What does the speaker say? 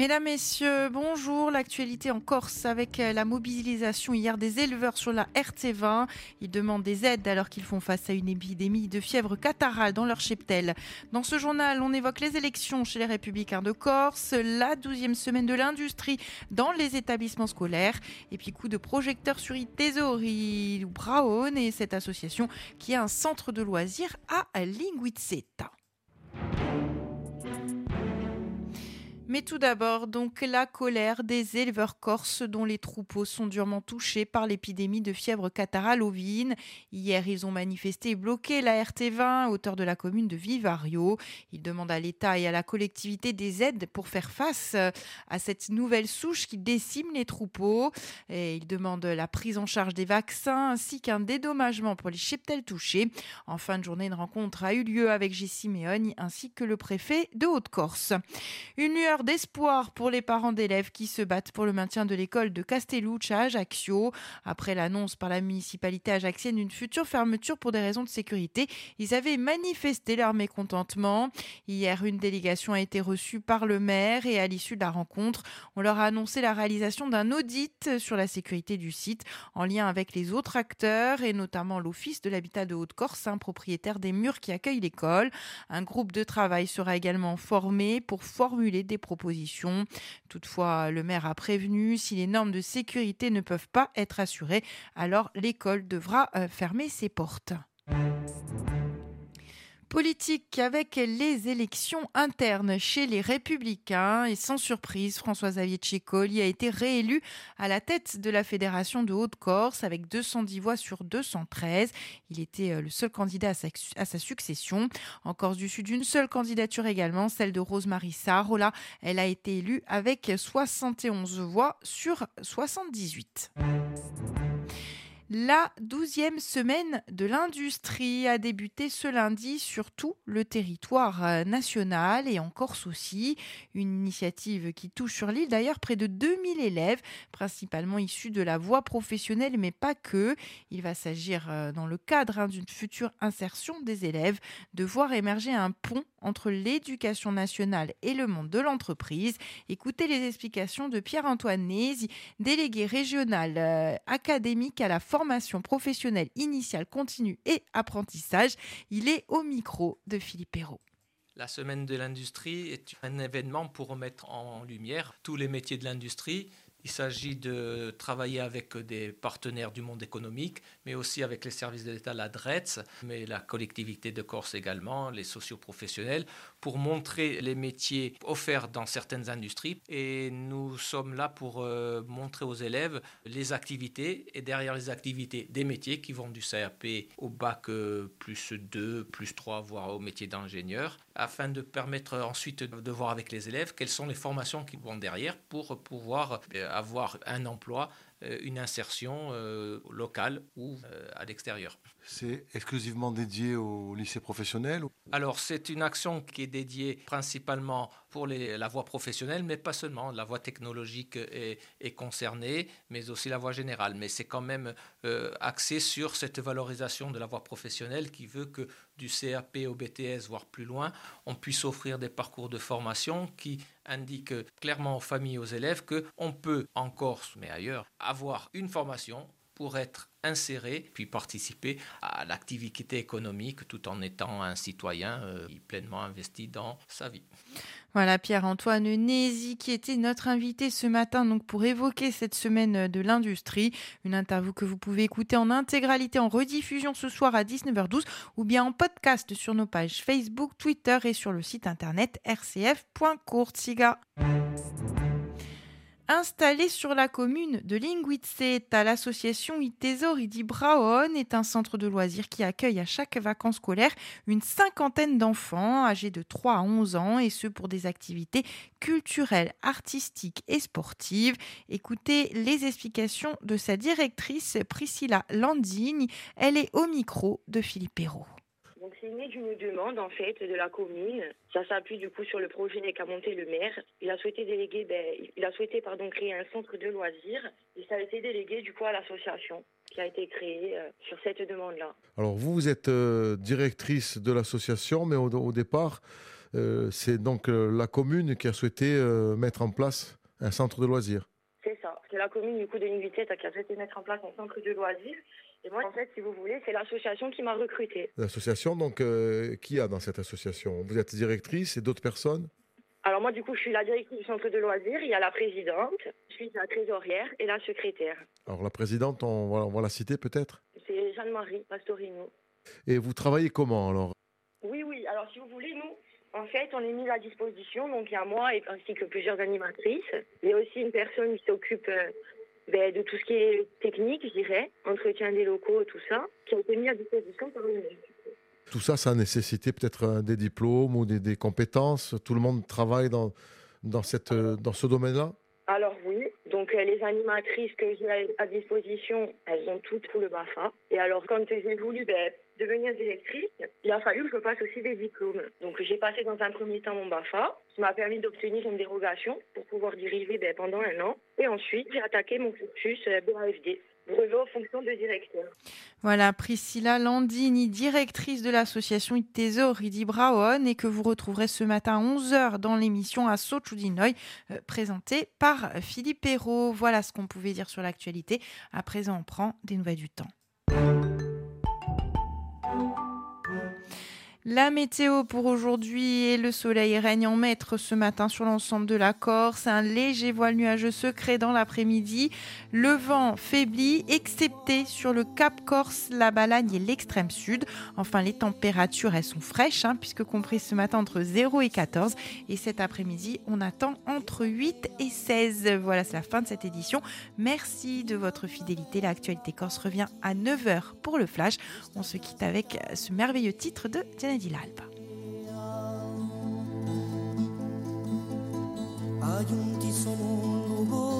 Mesdames, Messieurs, bonjour. L'actualité en Corse avec euh, la mobilisation hier des éleveurs sur la RT20. Ils demandent des aides alors qu'ils font face à une épidémie de fièvre catarrhale dans leur cheptel. Dans ce journal, on évoque les élections chez les Républicains de Corse, la douzième semaine de l'industrie dans les établissements scolaires et puis coup de projecteur sur Itesori Braun et cette association qui a un centre de loisirs à Linguizeta. Mais tout d'abord, donc la colère des éleveurs corses dont les troupeaux sont durement touchés par l'épidémie de fièvre catarrhale ovine. Hier, ils ont manifesté et bloqué la RT20 à hauteur de la commune de Vivario. Ils demandent à l'État et à la collectivité des aides pour faire face à cette nouvelle souche qui décime les troupeaux. Et ils demandent la prise en charge des vaccins ainsi qu'un dédommagement pour les cheptels touchés. En fin de journée, une rencontre a eu lieu avec Méogne ainsi que le préfet de Haute-Corse. Une lueur d'espoir pour les parents d'élèves qui se battent pour le maintien de l'école de Castelluccia à Ajaccio. Après l'annonce par la municipalité ajaxienne d'une future fermeture pour des raisons de sécurité, ils avaient manifesté leur mécontentement. Hier, une délégation a été reçue par le maire et à l'issue de la rencontre, on leur a annoncé la réalisation d'un audit sur la sécurité du site en lien avec les autres acteurs et notamment l'Office de l'habitat de Haute-Corse, propriétaire des murs qui accueille l'école. Un groupe de travail sera également formé pour formuler des Toutefois, le maire a prévenu, si les normes de sécurité ne peuvent pas être assurées, alors l'école devra euh, fermer ses portes politique avec les élections internes chez les Républicains et sans surprise, François-Xavier Tchécoli a été réélu à la tête de la Fédération de Haute-Corse avec 210 voix sur 213. Il était euh, le seul candidat à sa, succession. En Corse du Sud, une seule candidature également, celle de Rosemary Sarola. Elle a été élue avec 71 voix sur 78. La douzième semaine de l'industrie a débuté ce lundi sur tout le territoire euh, national et en Corse aussi. Une initiative qui touche sur l'île d'ailleurs près de 2000 élèves, principalement issus de la voie professionnelle, mais pas que. Il va s'agir, euh, dans le cadre hein, d'une future insertion des élèves, de voir émerger un pont entre l'éducation nationale et le monde de l'entreprise. Écoutez les explications de Pierre-Antoine Nézi, délégué régional euh, académique à la formation professionnelle initiale, continue et apprentissage. Il est au micro de Philippe Hérault. La semaine de l'industrie est un événement pour remettre en lumière tous les métiers de l'industrie, il s'agit de travailler avec des partenaires du monde économique, mais aussi avec les services de l'État, la DRETS, mais la collectivité de Corse également, les socioprofessionnels, pour montrer les métiers offerts dans certaines industries. Et nous sommes là pour euh, montrer aux élèves les activités et derrière les activités des métiers qui vont du CAP au bac euh, plus 2, plus 3, voire au métier d'ingénieur, afin de permettre ensuite de voir avec les élèves quelles sont les formations qui vont derrière pour pouvoir euh, avoir un emploi, une insertion euh, locale ou euh, à l'extérieur. C'est exclusivement dédié au lycée professionnel Alors c'est une action qui est dédiée principalement pour les, la voie professionnelle, mais pas seulement. La voie technologique est, est concernée, mais aussi la voie générale. Mais c'est quand même axé sur cette valorisation de la voie professionnelle qui veut que du CAP au BTS, voire plus loin, on puisse offrir des parcours de formation qui indique clairement aux familles aux élèves qu'on peut en Corse, mais ailleurs, avoir une formation pour être inséré, puis participer à l'activité économique tout en étant un citoyen euh, pleinement investi dans sa vie. Voilà Pierre-Antoine Nézy qui était notre invité ce matin donc pour évoquer cette semaine de l'industrie, une interview que vous pouvez écouter en intégralité en rediffusion ce soir à 19h12 ou bien en podcast sur nos pages Facebook, Twitter et sur le site internet rcf.courtsiga. Installé sur la commune de Linguizeta, l'association Itesori di Braon est un centre de loisirs qui accueille à chaque vacances scolaires une cinquantaine d'enfants âgés de 3 à 11 ans et ce pour des activités culturelles, artistiques et sportives. Écoutez les explications de sa directrice Priscilla Landini. Elle est au micro de Philippe Hérault c'est né d'une demande en fait de la commune. Ça s'appuie du coup sur le projet qu'a monté le maire. Il a souhaité déléguer, ben, il a souhaité créer un centre de loisirs et ça a été délégué du coup à l'association qui a été créée euh, sur cette demande-là. Alors vous, vous êtes euh, directrice de l'association, mais au, départ, euh, c'est donc la commune qui a souhaité mettre en place un centre de loisirs. C'est ça. C'est la commune du coup de Nivitette qui a souhaité mettre en place un centre de loisirs. Et moi, en fait, si vous voulez, c'est l'association qui m'a recrutée. L'association, donc, euh, qui y a dans cette association? Vous êtes directrice et d'autres personnes? Alors moi, du coup, je suis la directrice du centre de loisirs. Il y a la présidente, je suis la trésorière et la secrétaire. Alors la présidente, on va, on va la citer peut-être? C'est Jeanne-Marie Pastorino. Et vous travaillez comment alors? Oui, oui. Alors si vous voulez, nous, en fait, on est mis à disposition. Donc il y a moi et ainsi que plusieurs animatrices. Il y a aussi une personne qui s'occupe euh, ben, de tout ce qui est technique, je dirais, entretien des locaux, tout ça, qui a été mis à disposition par le Tout ça, ça a nécessité peut-être euh, des diplômes ou des, compétences. Tout le monde travaille dans, dans, cette, euh, dans ce domaine-là? Alors oui, donc euh, les animatrices que j'ai à disposition, elles ont toutes pour le BAFA. Et alors quand j'ai voulu ben, devenir directrice, il a fallu que je passe aussi des diplômes. Donc j'ai passé dans un premier temps mon BAFA, qui m'a permis d'obtenir une dérogation pour pouvoir diriger ben, pendant un an. Et ensuite, j'ai attaqué mon cursus euh, BAFD fonctions de directeur. Voilà, Priscilla Landini, directrice de l'association Iteso Ridi Braon, et que vous retrouverez ce matin à 11h dans l'émission à Sochudinoy, euh, présentée par Philippe Hérault. Voilà ce qu'on pouvait dire sur l'actualité. À présent, on prend des nouvelles du temps. La météo pour aujourd'hui et le soleil règne en maître ce matin sur l'ensemble de la Corse. Un léger voile nuageux secret dans l'après-midi. Le vent faiblit, excepté sur le Cap Corse, la Balagne et l'extrême sud. Enfin, les températures, elles sont fraîches, hein, puisque compris ce matin entre 0 et 14. Et cet après-midi, on attend entre 8 et 16. Voilà, c'est la fin de cette édition. Merci de votre fidélité. L'actualité corse revient à 9h pour le flash. On se quitte avec ce merveilleux titre de di l'alba. Aiunti sono un luogo